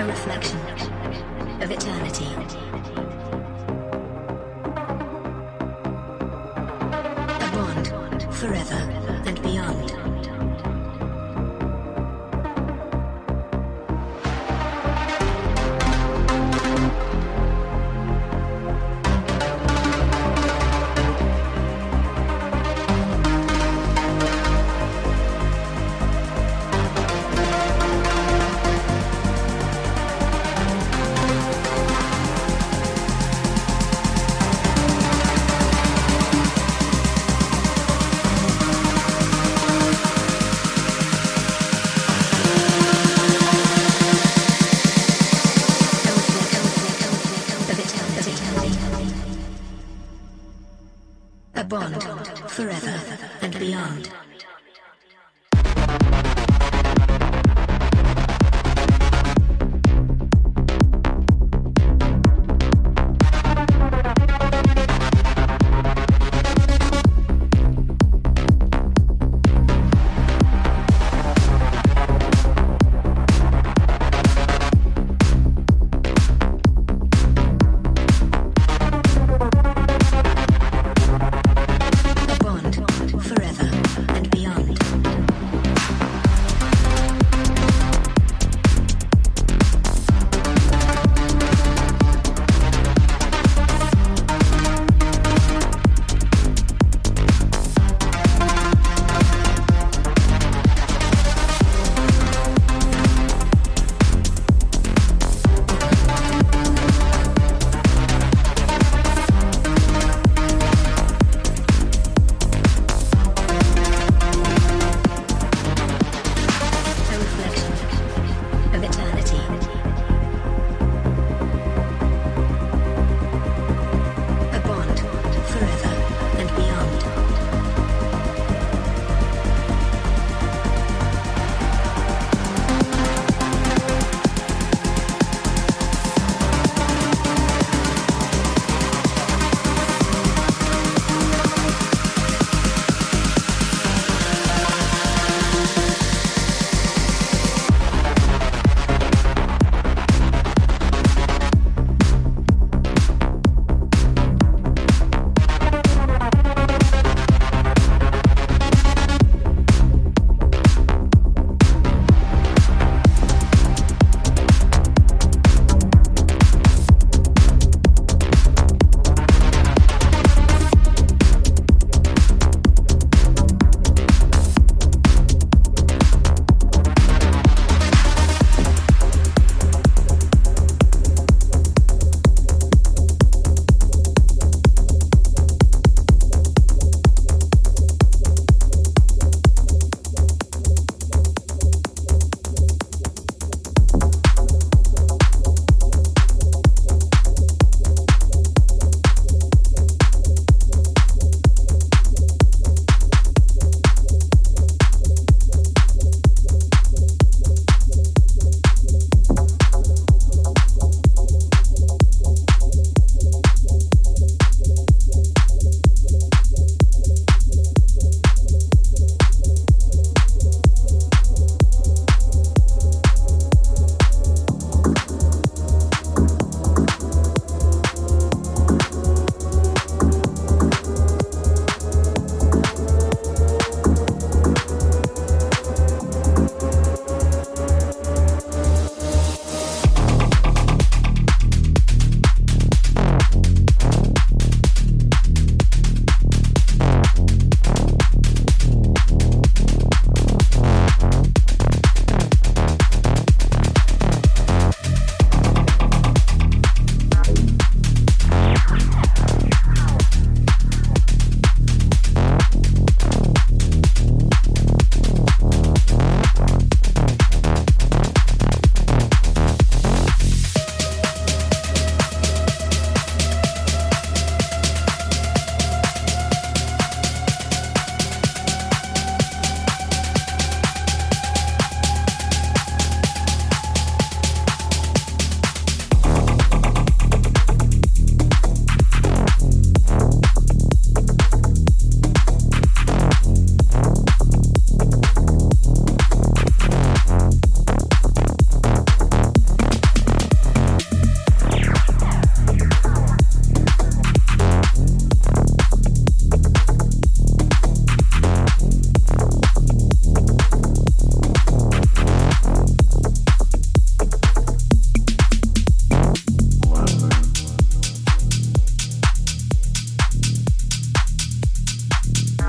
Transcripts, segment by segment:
A reflection of eternity. A bond forever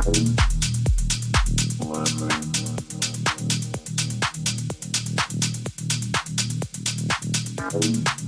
Thank you.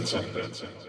Benson. Benson.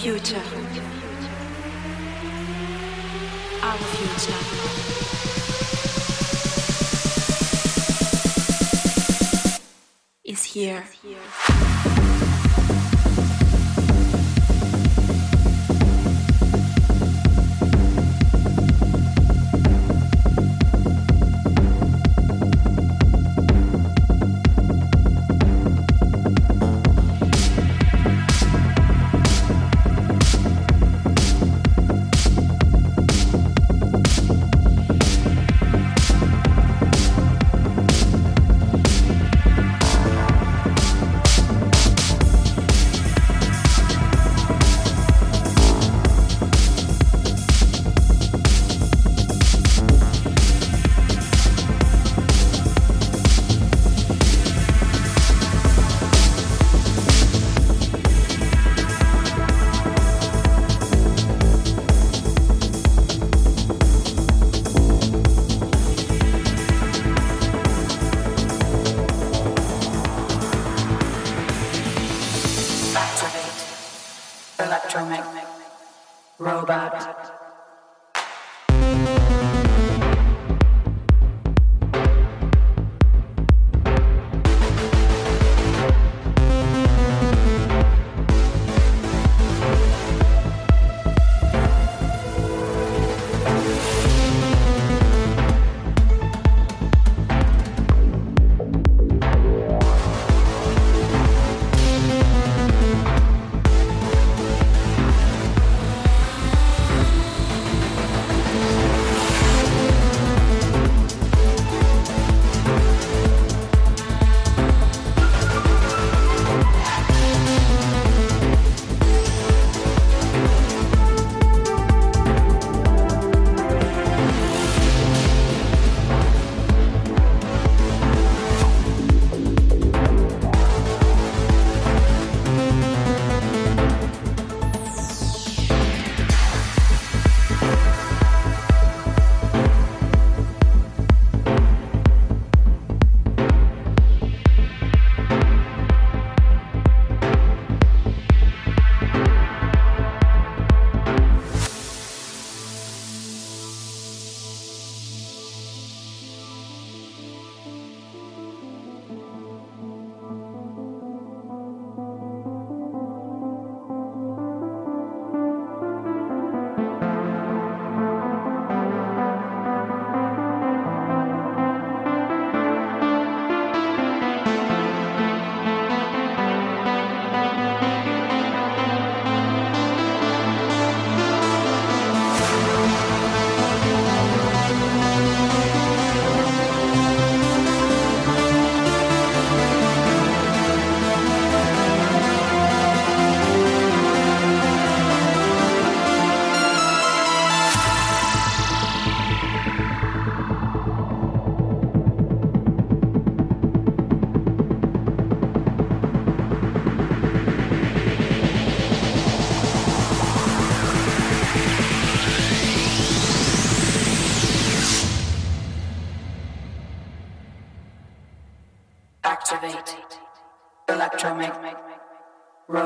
Future.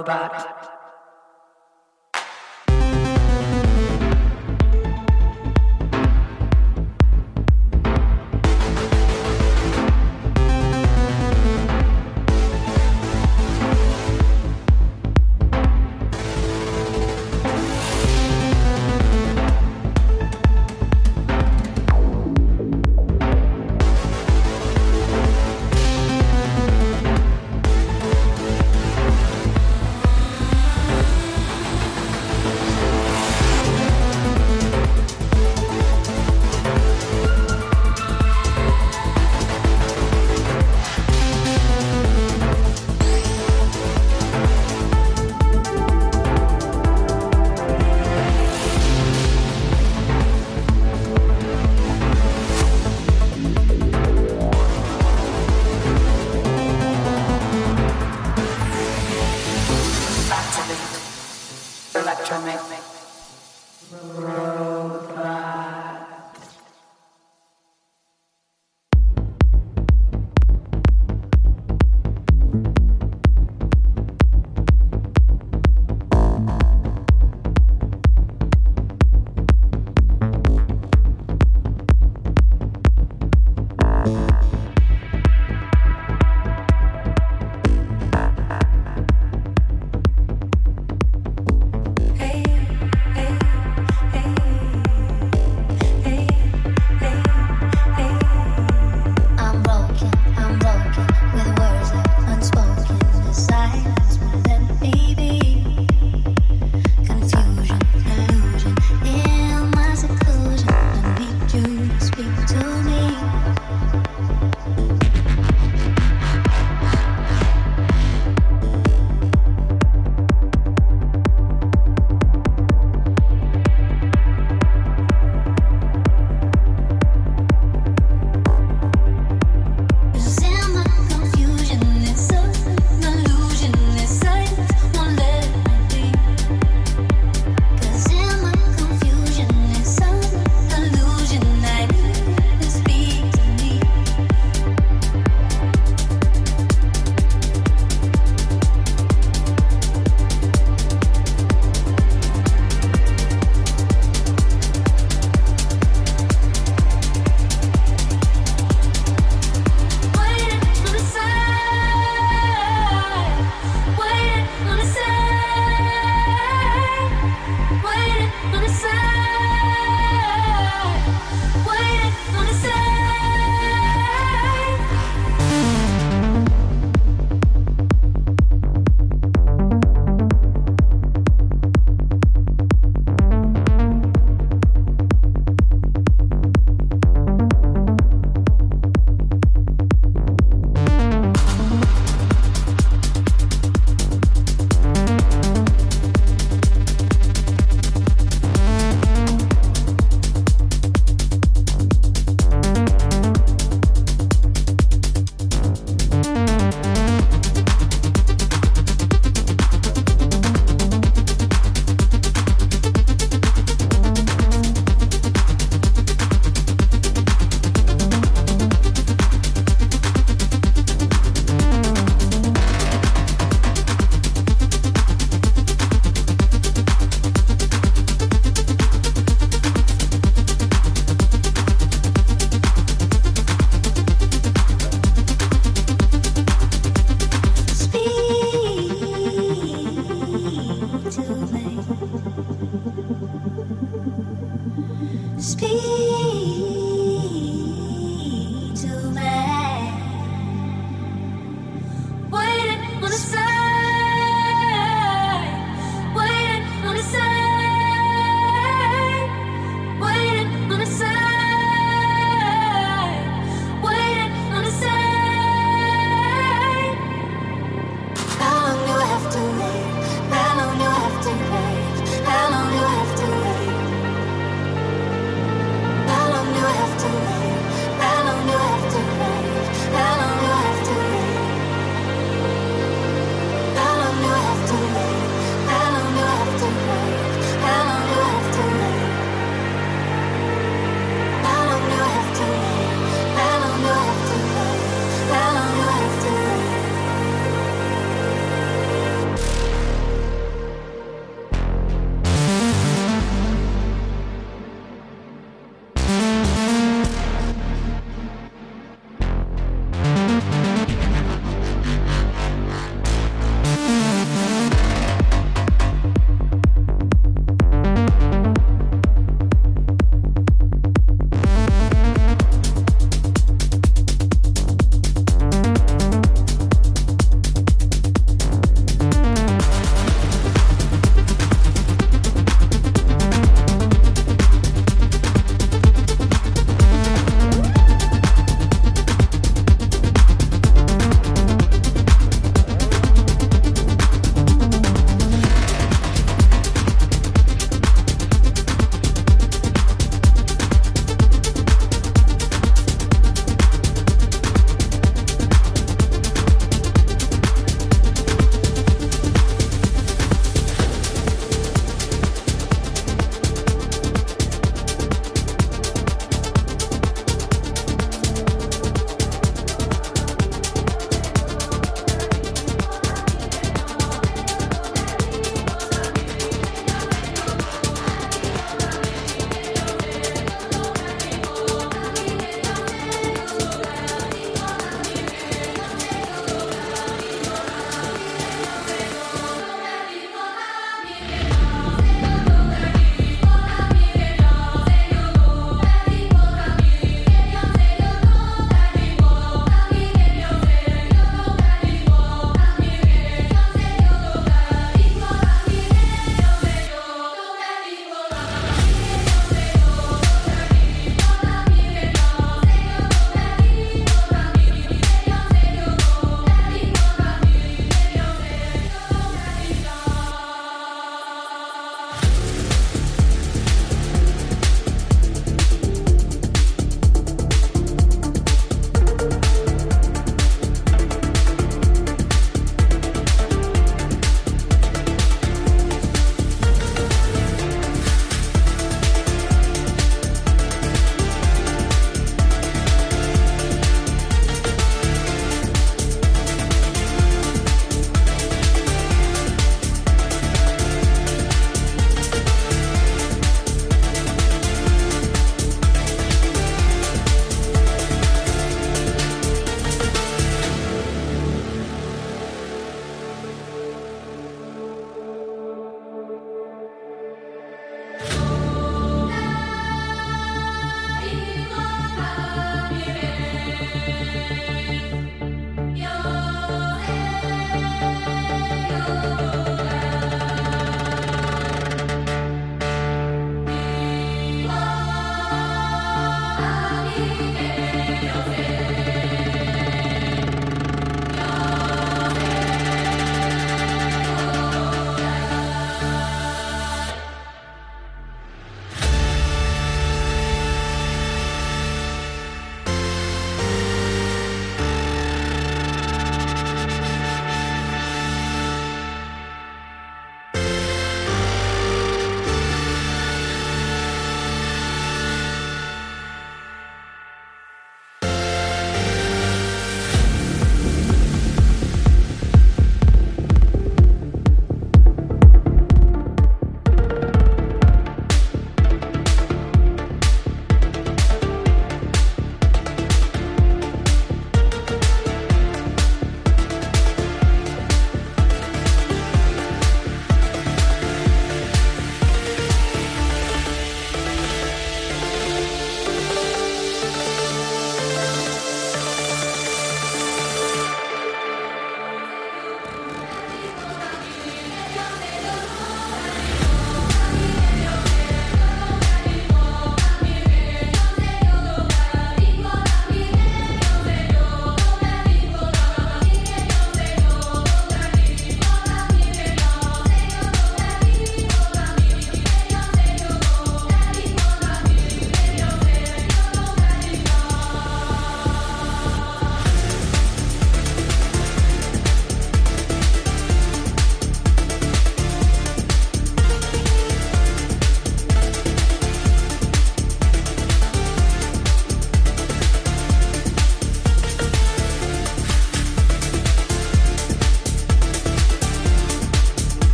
Robot.